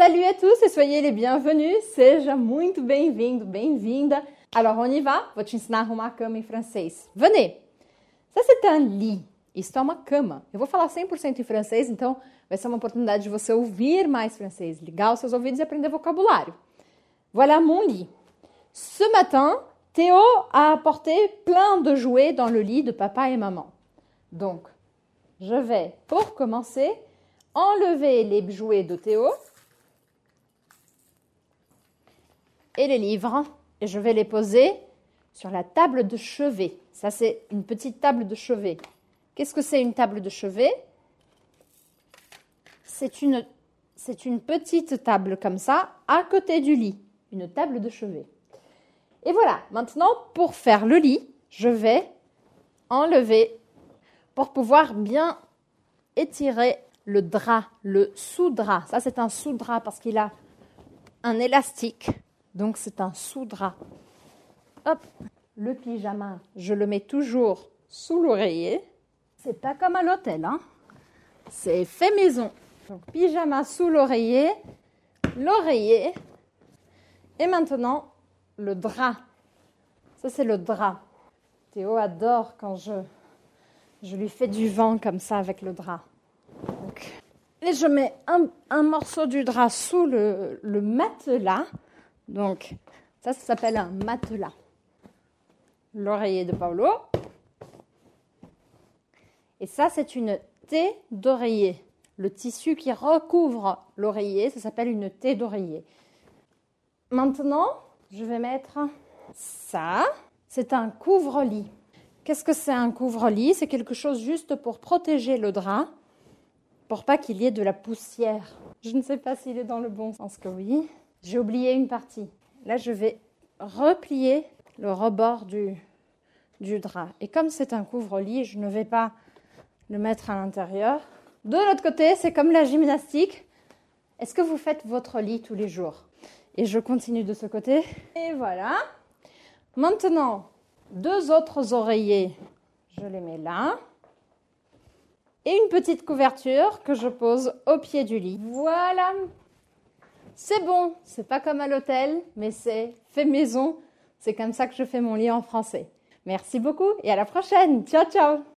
Salut à tous et soyez les bienvenus. Seja muito bem-vindo, bem-vinda. Alors on y va. Vou te ensinar a arrumar a cama em francês. Venez. Ça c'est un lit. Isto é uma cama. Eu vou falar 100% em francês, então vai ser uma oportunidade de você ouvir mais francês, ligar os seus ouvidos e aprender vocabulário. Voilà mon lit. Ce matin, Théo a apporté plein de jouets dans le lit de papa et maman. Donc, je vais, pour commencer, enlever les jouets de Théo et les livres et je vais les poser sur la table de chevet. Ça, c'est une petite table de chevet. Qu'est-ce que c'est une table de chevet? C'est une, petite table comme ça à côté du lit. Une table de chevet. Et voilà, maintenant, pour faire le lit, je vais enlever pour pouvoir bien étirer le drap, le sous-drap. Ça, c'est un sous-drap parce qu'il a un élastique. Donc, c'est un sous-drap. Hop, le pyjama, je le mets toujours sous l'oreiller. C'est pas comme à l'hôtel, hein. C'est fait maison. Donc, pyjama sous l'oreiller, l'oreiller. Et maintenant, le drap. Ça, c'est le drap. Théo adore quand je, je lui fais du vent comme ça avec le drap. et je mets un, un, morceau du drap sous le, le matelas. Donc, ça, ça s'appelle un matelas. L'oreiller de Paolo. Et ça, c'est une thé d'oreiller. Le tissu qui recouvre l'oreiller, ça s'appelle une thé d'oreiller. Maintenant, je vais mettre ça. C'est un couvre-lit. Qu'est-ce que c'est un couvre-lit? C'est quelque chose juste pour protéger le drap, pour pas qu'il y ait de la poussière. Je ne sais pas s'il est dans le bon sens que oui. J'ai oublié une partie. Là, je vais replier le rebord du, du drap. Et comme c'est un couvre-lit, je ne vais pas le mettre à l'intérieur. De l'autre côté, c'est comme la gymnastique. Est-ce que vous faites votre lit tous les jours? Et je continue de ce côté. Et voilà. Maintenant, deux autres oreillers, je les mets là. Et une petite couverture que je pose au pied du lit. Voilà. C'est bon, c'est pas comme à l'hôtel, mais c'est fait maison. C'est comme ça que je fais mon lit en français. Merci beaucoup et à la prochaine. Ciao, ciao